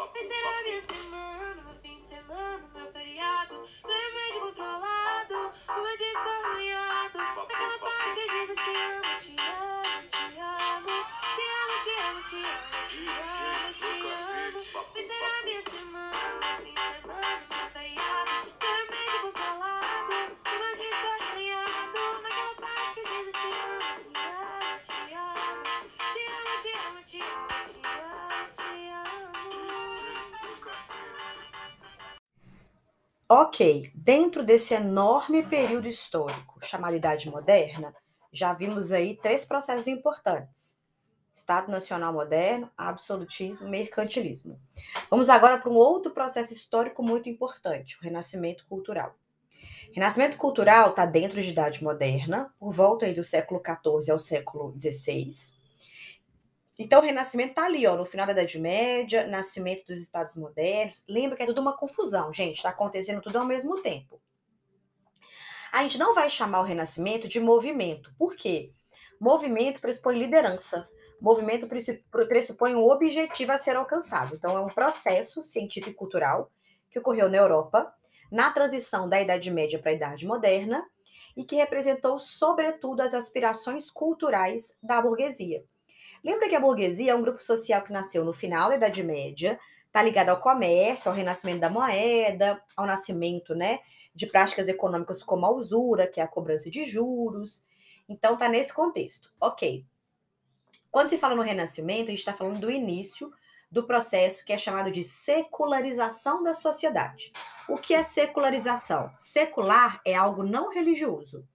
Vai ser a minha semana, meu fim de semana, meu feriado, meu remédio controlado, o meu disco arranhado. Naquela parte que diz eu te amo, te amo, te amo, te amo, te amo, te amo, te amo, te amo. Vai ser a minha semana, meu fim de semana, Ok, dentro desse enorme período histórico chamado Idade Moderna, já vimos aí três processos importantes: Estado Nacional Moderno, absolutismo, mercantilismo. Vamos agora para um outro processo histórico muito importante, o Renascimento Cultural. Renascimento cultural está dentro de Idade Moderna, por volta aí do século XIV ao século XVI. Então, o Renascimento está ali, ó, no final da Idade Média, nascimento dos Estados modernos. Lembra que é tudo uma confusão, gente, está acontecendo tudo ao mesmo tempo. A gente não vai chamar o Renascimento de movimento. Por quê? Movimento pressupõe liderança. Movimento pressupõe um objetivo a ser alcançado. Então, é um processo científico-cultural que ocorreu na Europa, na transição da Idade Média para a Idade Moderna, e que representou, sobretudo, as aspirações culturais da burguesia. Lembra que a burguesia é um grupo social que nasceu no final da Idade Média, está ligado ao comércio, ao renascimento da moeda, ao nascimento né, de práticas econômicas como a usura, que é a cobrança de juros. Então, está nesse contexto. Ok. Quando se fala no renascimento, a gente está falando do início do processo que é chamado de secularização da sociedade. O que é secularização? Secular é algo não religioso.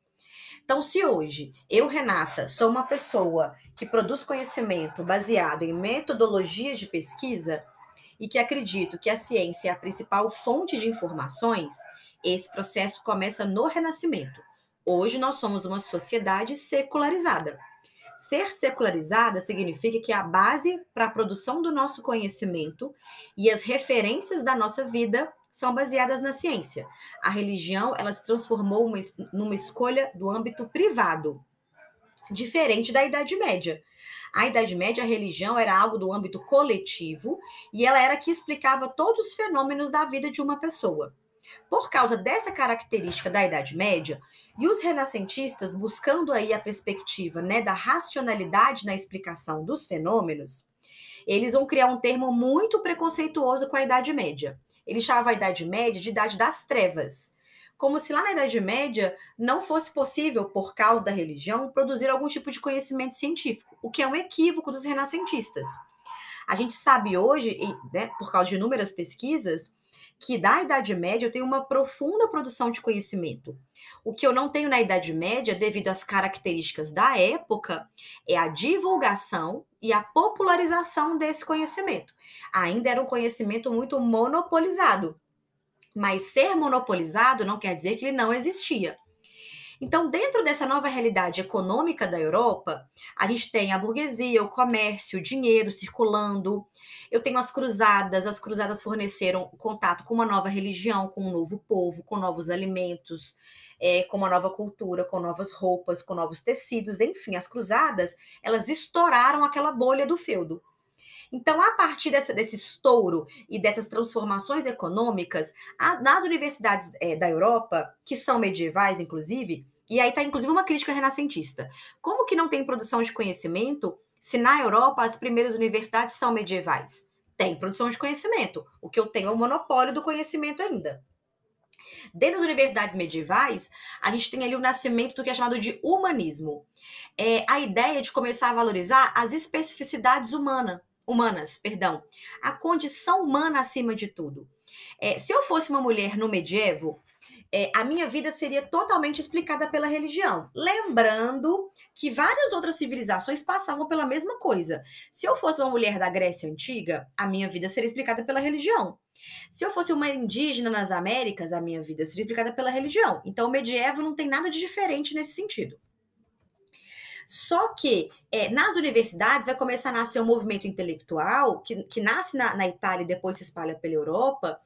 Então, se hoje eu, Renata, sou uma pessoa que produz conhecimento baseado em metodologias de pesquisa e que acredito que a ciência é a principal fonte de informações, esse processo começa no Renascimento. Hoje nós somos uma sociedade secularizada. Ser secularizada significa que a base para a produção do nosso conhecimento e as referências da nossa vida são baseadas na ciência. A religião, ela se transformou uma, numa escolha do âmbito privado, diferente da Idade Média. A Idade Média, a religião era algo do âmbito coletivo e ela era que explicava todos os fenômenos da vida de uma pessoa. Por causa dessa característica da Idade Média, e os renascentistas buscando aí a perspectiva né, da racionalidade na explicação dos fenômenos, eles vão criar um termo muito preconceituoso com a Idade Média. Ele chamava a Idade Média de Idade das Trevas, como se lá na Idade Média não fosse possível, por causa da religião, produzir algum tipo de conhecimento científico, o que é um equívoco dos renascentistas. A gente sabe hoje, né, por causa de inúmeras pesquisas, que da Idade Média eu tenho uma profunda produção de conhecimento. O que eu não tenho na Idade Média, devido às características da época, é a divulgação e a popularização desse conhecimento. Ainda era um conhecimento muito monopolizado. Mas ser monopolizado não quer dizer que ele não existia. Então, dentro dessa nova realidade econômica da Europa, a gente tem a burguesia, o comércio, o dinheiro circulando. Eu tenho as cruzadas, as cruzadas forneceram contato com uma nova religião, com um novo povo, com novos alimentos, é, com uma nova cultura, com novas roupas, com novos tecidos, enfim, as cruzadas, elas estouraram aquela bolha do feudo. Então, a partir dessa, desse estouro e dessas transformações econômicas, a, nas universidades é, da Europa, que são medievais, inclusive, e aí está inclusive uma crítica renascentista. Como que não tem produção de conhecimento se na Europa as primeiras universidades são medievais? Tem produção de conhecimento. O que eu tenho é o monopólio do conhecimento ainda. Dentro das universidades medievais, a gente tem ali o nascimento do que é chamado de humanismo. É a ideia de começar a valorizar as especificidades humanas, humanas, perdão, a condição humana acima de tudo. É, se eu fosse uma mulher no medievo, é, a minha vida seria totalmente explicada pela religião. Lembrando que várias outras civilizações passavam pela mesma coisa. Se eu fosse uma mulher da Grécia Antiga, a minha vida seria explicada pela religião. Se eu fosse uma indígena nas Américas, a minha vida seria explicada pela religião. Então, o medievo não tem nada de diferente nesse sentido. Só que é, nas universidades vai começar a nascer um movimento intelectual que, que nasce na, na Itália e depois se espalha pela Europa,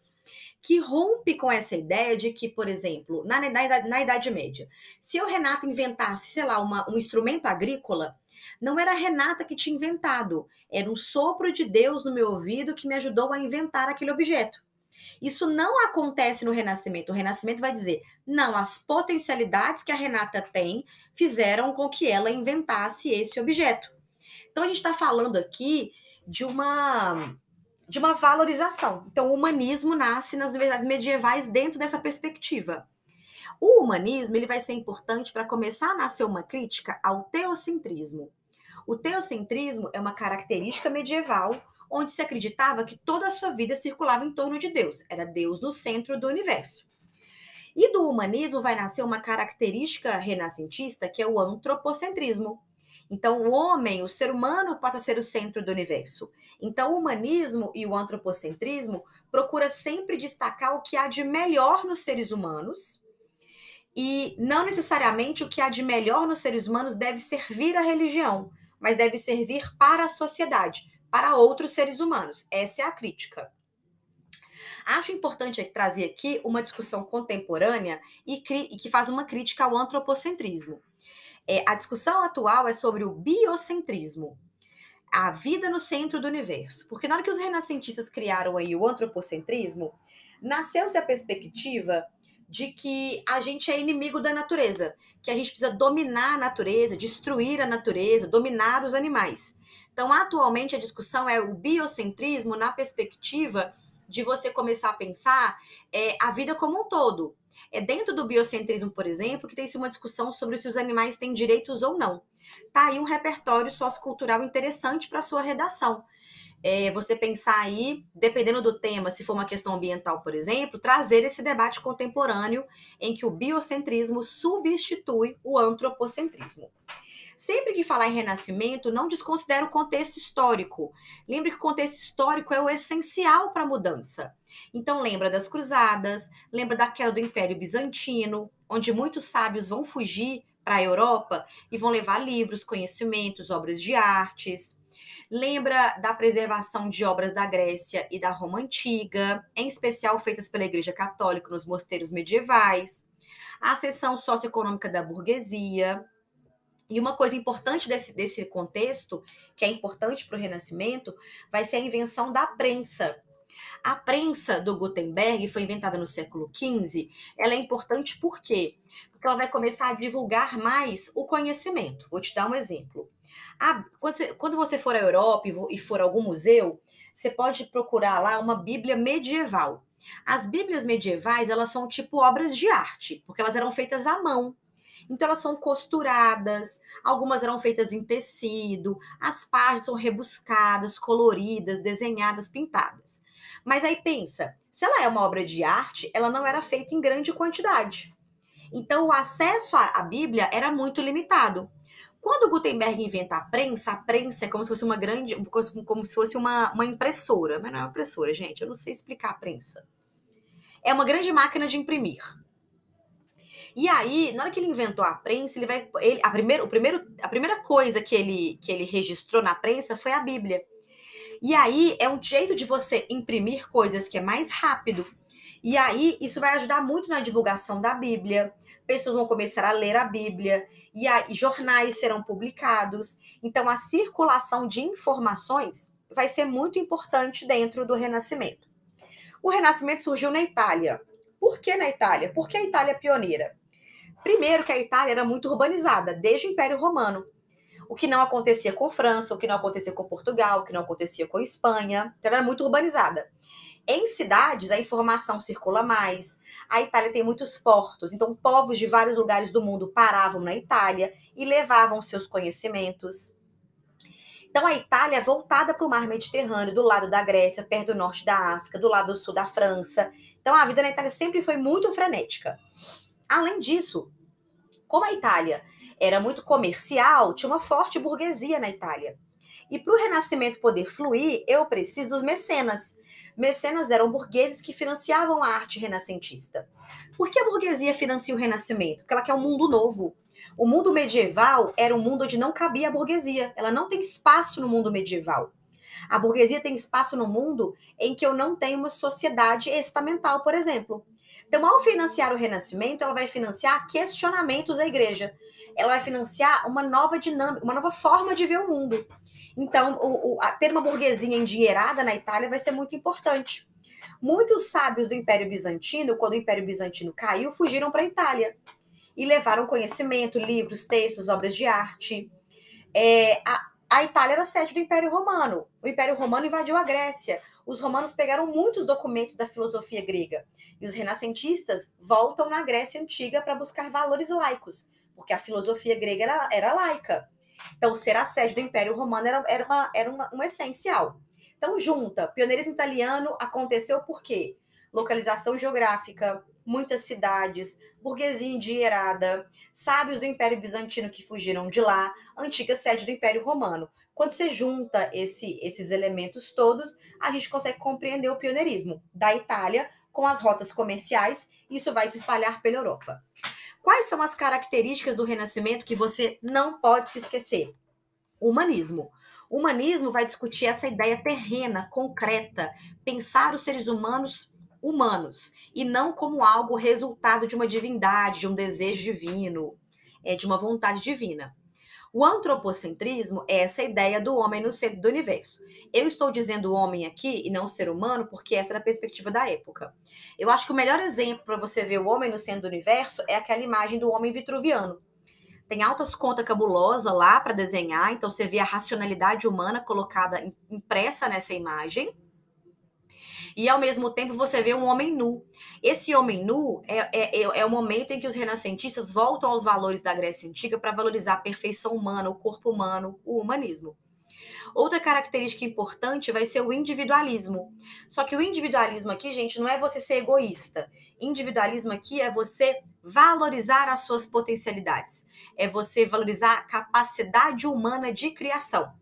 que rompe com essa ideia de que, por exemplo, na, na, na Idade Média, se eu, Renata, inventasse, sei lá, uma, um instrumento agrícola, Não era a Renata que tinha inventado, era um sopro de Deus no meu ouvido que me ajudou a inventar aquele objeto. Isso não acontece no Renascimento. O Renascimento vai dizer: não, as potencialidades que a Renata tem fizeram com que ela inventasse esse objeto. Então a gente está falando aqui de uma de uma valorização. Então o humanismo nasce nas universidades medievais dentro dessa perspectiva. O humanismo ele vai ser importante para começar a nascer uma crítica ao teocentrismo. O teocentrismo é uma característica medieval onde se acreditava que toda a sua vida circulava em torno de Deus, era Deus no centro do universo. E do humanismo vai nascer uma característica renascentista que é o antropocentrismo. Então, o homem, o ser humano, passa a ser o centro do universo. Então, o humanismo e o antropocentrismo procura sempre destacar o que há de melhor nos seres humanos e não necessariamente o que há de melhor nos seres humanos deve servir à religião, mas deve servir para a sociedade, para outros seres humanos. Essa é a crítica. Acho importante trazer aqui uma discussão contemporânea e, que faz uma crítica ao antropocentrismo. É, a discussão atual é sobre o biocentrismo, a vida no centro do universo. Porque na hora que os renascentistas criaram aí o antropocentrismo, nasceu-se a perspectiva de que a gente é inimigo da natureza, que a gente precisa dominar a natureza, destruir a natureza, dominar os animais. Então, atualmente, a discussão é o biocentrismo na perspectiva de você começar a pensar é, a vida como um todo. É dentro do biocentrismo, por exemplo, que tem-se uma discussão sobre se os animais têm direitos ou não. Tá aí um repertório sociocultural interessante para sua redação é, você pensar aí, dependendo do tema, se for uma questão ambiental, por exemplo, trazer esse debate contemporâneo em que o biocentrismo substitui o antropocentrismo. Sempre que falar em renascimento, não desconsidere o contexto histórico. Lembre que o contexto histórico é o essencial para a mudança. Então, lembra das cruzadas, lembra da queda do Império Bizantino, onde muitos sábios vão fugir para a Europa e vão levar livros, conhecimentos, obras de artes. Lembra da preservação de obras da Grécia e da Roma Antiga, em especial feitas pela Igreja Católica nos mosteiros medievais, a seção socioeconômica da burguesia. E uma coisa importante desse, desse contexto, que é importante para o Renascimento, vai ser a invenção da prensa. A prensa do Gutenberg foi inventada no século XV. Ela é importante por quê? Porque ela vai começar a divulgar mais o conhecimento. Vou te dar um exemplo. Ah, quando, você, quando você for à Europa e for a algum museu, você pode procurar lá uma Bíblia medieval. As Bíblias medievais, elas são tipo obras de arte, porque elas eram feitas à mão. Então elas são costuradas, algumas eram feitas em tecido, as páginas são rebuscadas, coloridas, desenhadas, pintadas. Mas aí pensa, se ela é uma obra de arte, ela não era feita em grande quantidade. Então o acesso à Bíblia era muito limitado. Quando Gutenberg inventa a prensa, a prensa é como se fosse uma grande, como se fosse uma, uma impressora, mas não é uma impressora, gente. Eu não sei explicar a prensa. É uma grande máquina de imprimir. E aí, na hora que ele inventou a prensa, ele vai, ele, a, primeira, o primeiro, a primeira coisa que ele, que ele registrou na prensa foi a Bíblia. E aí é um jeito de você imprimir coisas que é mais rápido. E aí isso vai ajudar muito na divulgação da Bíblia, pessoas vão começar a ler a Bíblia e, a, e jornais serão publicados. Então, a circulação de informações vai ser muito importante dentro do Renascimento. O Renascimento surgiu na Itália. Por que na Itália? Porque a Itália é pioneira. Primeiro, que a Itália era muito urbanizada, desde o Império Romano. O que não acontecia com França, o que não acontecia com Portugal, o que não acontecia com Espanha. Então, era muito urbanizada. Em cidades, a informação circula mais, a Itália tem muitos portos, então povos de vários lugares do mundo paravam na Itália e levavam seus conhecimentos. Então a Itália é voltada para o mar Mediterrâneo, do lado da Grécia, perto do norte da África, do lado do sul da França. Então a vida na Itália sempre foi muito frenética. Além disso, como a Itália era muito comercial, tinha uma forte burguesia na Itália. E para o renascimento poder fluir, eu preciso dos mecenas, mecenas eram burgueses que financiavam a arte renascentista. Por que a burguesia financia o renascimento? Porque ela quer um mundo novo. O mundo medieval era um mundo onde não cabia a burguesia. Ela não tem espaço no mundo medieval. A burguesia tem espaço no mundo em que eu não tenho uma sociedade estamental, por exemplo. Então, ao financiar o renascimento, ela vai financiar questionamentos da igreja. Ela vai financiar uma nova dinâmica, uma nova forma de ver o mundo. Então, o, o, a, ter uma burguesia endinheirada na Itália vai ser muito importante. Muitos sábios do Império Bizantino, quando o Império Bizantino caiu, fugiram para a Itália e levaram conhecimento, livros, textos, obras de arte. É, a, a Itália era sede do Império Romano. O Império Romano invadiu a Grécia. Os romanos pegaram muitos documentos da filosofia grega. E os renascentistas voltam na Grécia Antiga para buscar valores laicos, porque a filosofia grega era, era laica. Então, ser a sede do Império Romano era, era, uma, era uma, um essencial. Então, junta, pioneirismo italiano aconteceu por quê? Localização geográfica, muitas cidades, burguesia endinheirada, sábios do Império Bizantino que fugiram de lá, antiga sede do Império Romano. Quando você junta esse, esses elementos todos, a gente consegue compreender o pioneirismo da Itália com as rotas comerciais, isso vai se espalhar pela Europa. Quais são as características do Renascimento que você não pode se esquecer? Humanismo. O humanismo vai discutir essa ideia terrena, concreta, pensar os seres humanos humanos e não como algo resultado de uma divindade, de um desejo divino, é, de uma vontade divina. O antropocentrismo é essa ideia do homem no centro do universo. Eu estou dizendo homem aqui e não ser humano porque essa era a perspectiva da época. Eu acho que o melhor exemplo para você ver o homem no centro do universo é aquela imagem do homem vitruviano. Tem altas contas cabulosas lá para desenhar, então você vê a racionalidade humana colocada impressa nessa imagem e ao mesmo tempo você vê um homem nu. Esse homem nu é, é, é, é o momento em que os renascentistas voltam aos valores da Grécia Antiga para valorizar a perfeição humana, o corpo humano, o humanismo. Outra característica importante vai ser o individualismo. Só que o individualismo aqui, gente, não é você ser egoísta. Individualismo aqui é você valorizar as suas potencialidades. É você valorizar a capacidade humana de criação.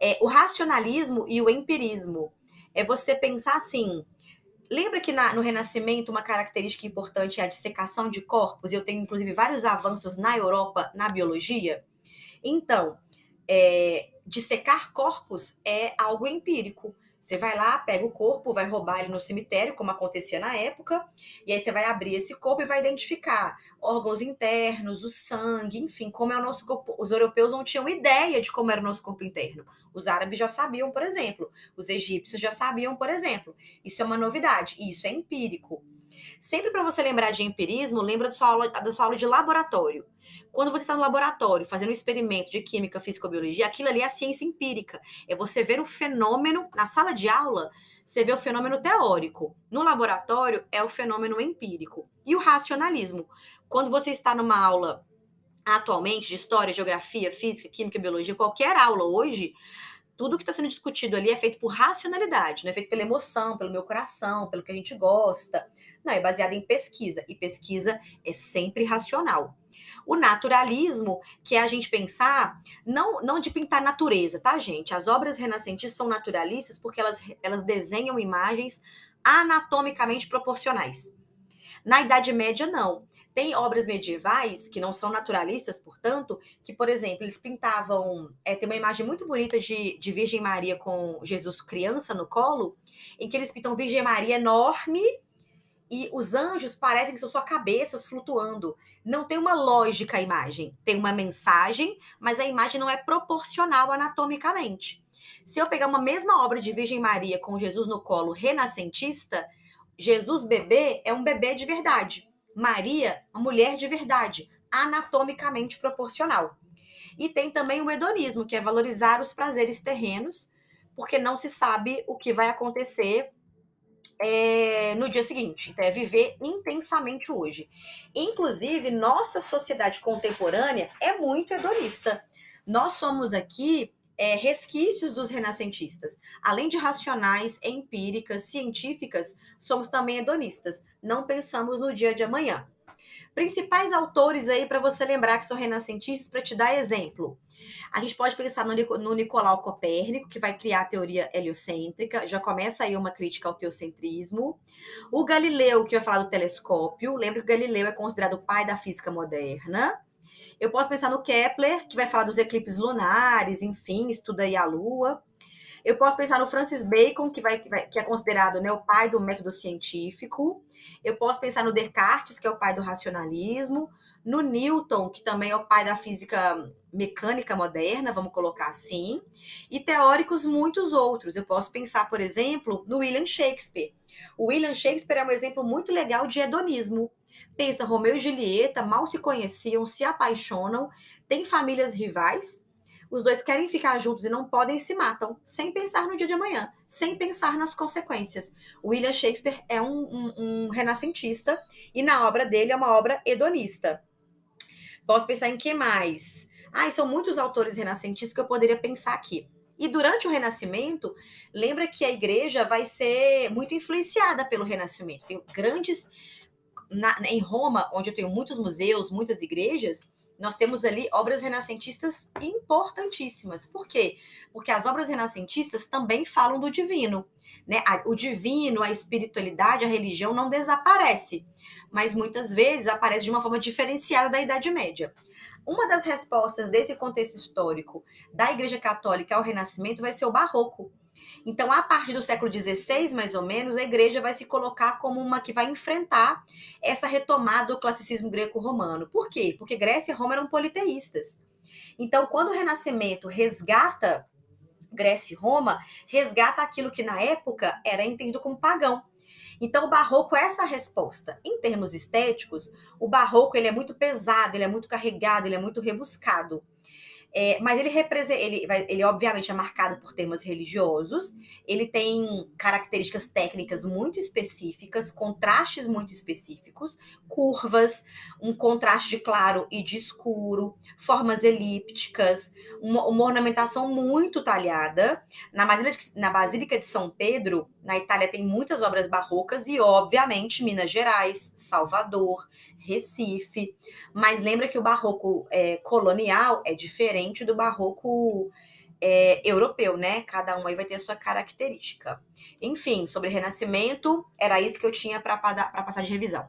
É, o racionalismo e o empirismo é você pensar assim. Lembra que na, no Renascimento uma característica importante é a dissecação de corpos? Eu tenho, inclusive, vários avanços na Europa na biologia. Então, é, dissecar corpos é algo empírico. Você vai lá, pega o corpo, vai roubar ele no cemitério, como acontecia na época, e aí você vai abrir esse corpo e vai identificar órgãos internos, o sangue, enfim, como é o nosso corpo. Os europeus não tinham ideia de como era o nosso corpo interno. Os árabes já sabiam, por exemplo. Os egípcios já sabiam, por exemplo. Isso é uma novidade, isso é empírico. Sempre para você lembrar de empirismo, lembra da sua aula, da sua aula de laboratório. Quando você está no laboratório fazendo um experimento de química, fisicobiologia, aquilo ali é a ciência empírica. É você ver o fenômeno na sala de aula, você vê o fenômeno teórico. No laboratório é o fenômeno empírico. E o racionalismo. Quando você está numa aula atualmente de história, geografia, física, química, biologia, qualquer aula hoje, tudo que está sendo discutido ali é feito por racionalidade, não é feito pela emoção, pelo meu coração, pelo que a gente gosta. Não, é baseado em pesquisa. E pesquisa é sempre racional. O naturalismo, que é a gente pensar, não, não de pintar natureza, tá, gente? As obras renascentistas são naturalistas porque elas, elas desenham imagens anatomicamente proporcionais. Na Idade Média, não. Tem obras medievais que não são naturalistas, portanto, que, por exemplo, eles pintavam. É, tem uma imagem muito bonita de, de Virgem Maria com Jesus criança no colo, em que eles pintam Virgem Maria enorme e os anjos parecem que são só cabeças flutuando. Não tem uma lógica a imagem. Tem uma mensagem, mas a imagem não é proporcional anatomicamente. Se eu pegar uma mesma obra de Virgem Maria com Jesus no colo renascentista, Jesus bebê é um bebê de verdade. Maria, uma mulher de verdade, anatomicamente proporcional. E tem também o hedonismo, que é valorizar os prazeres terrenos, porque não se sabe o que vai acontecer é, no dia seguinte. Então, é viver intensamente hoje. Inclusive, nossa sociedade contemporânea é muito hedonista. Nós somos aqui é, resquícios dos renascentistas. Além de racionais, empíricas, científicas, somos também hedonistas. Não pensamos no dia de amanhã. Principais autores aí para você lembrar que são renascentistas, para te dar exemplo. A gente pode pensar no, no Nicolau Copérnico, que vai criar a teoria heliocêntrica, já começa aí uma crítica ao teocentrismo. O Galileu, que vai falar do telescópio, lembra que o Galileu é considerado o pai da física moderna. Eu posso pensar no Kepler, que vai falar dos eclipses lunares, enfim, estuda aí a Lua. Eu posso pensar no Francis Bacon, que, vai, que é considerado né, o pai do método científico. Eu posso pensar no Descartes, que é o pai do racionalismo. No Newton, que também é o pai da física mecânica moderna, vamos colocar assim. E teóricos muitos outros. Eu posso pensar, por exemplo, no William Shakespeare. O William Shakespeare é um exemplo muito legal de hedonismo. Pensa, Romeu e Julieta mal se conheciam, se apaixonam, têm famílias rivais, os dois querem ficar juntos e não podem se matam, sem pensar no dia de amanhã, sem pensar nas consequências. William Shakespeare é um, um, um renascentista e na obra dele é uma obra hedonista. Posso pensar em que mais? Ah, são muitos autores renascentistas que eu poderia pensar aqui. E durante o Renascimento, lembra que a igreja vai ser muito influenciada pelo Renascimento. Tem grandes. Na, em Roma, onde eu tenho muitos museus, muitas igrejas, nós temos ali obras renascentistas importantíssimas. Por quê? Porque as obras renascentistas também falam do divino. Né? O divino, a espiritualidade, a religião não desaparece, mas muitas vezes aparece de uma forma diferenciada da Idade Média. Uma das respostas desse contexto histórico da Igreja Católica ao Renascimento vai ser o Barroco. Então, a partir do século XVI, mais ou menos, a igreja vai se colocar como uma que vai enfrentar essa retomada do classicismo greco-romano. Por quê? Porque Grécia e Roma eram politeístas. Então, quando o Renascimento resgata Grécia e Roma, resgata aquilo que na época era entendido como pagão. Então, o barroco é essa resposta. Em termos estéticos, o barroco ele é muito pesado, ele é muito carregado, ele é muito rebuscado. É, mas ele representa, ele, ele obviamente é marcado por temas religiosos, ele tem características técnicas muito específicas, contrastes muito específicos, curvas, um contraste de claro e de escuro, formas elípticas, uma, uma ornamentação muito talhada. Na Basílica, na Basílica de São Pedro, na Itália, tem muitas obras barrocas e, obviamente, Minas Gerais, Salvador, Recife. Mas lembra que o barroco é, colonial é diferente do barroco é, europeu, né? Cada um aí vai ter a sua característica. Enfim, sobre Renascimento, era isso que eu tinha para passar de revisão.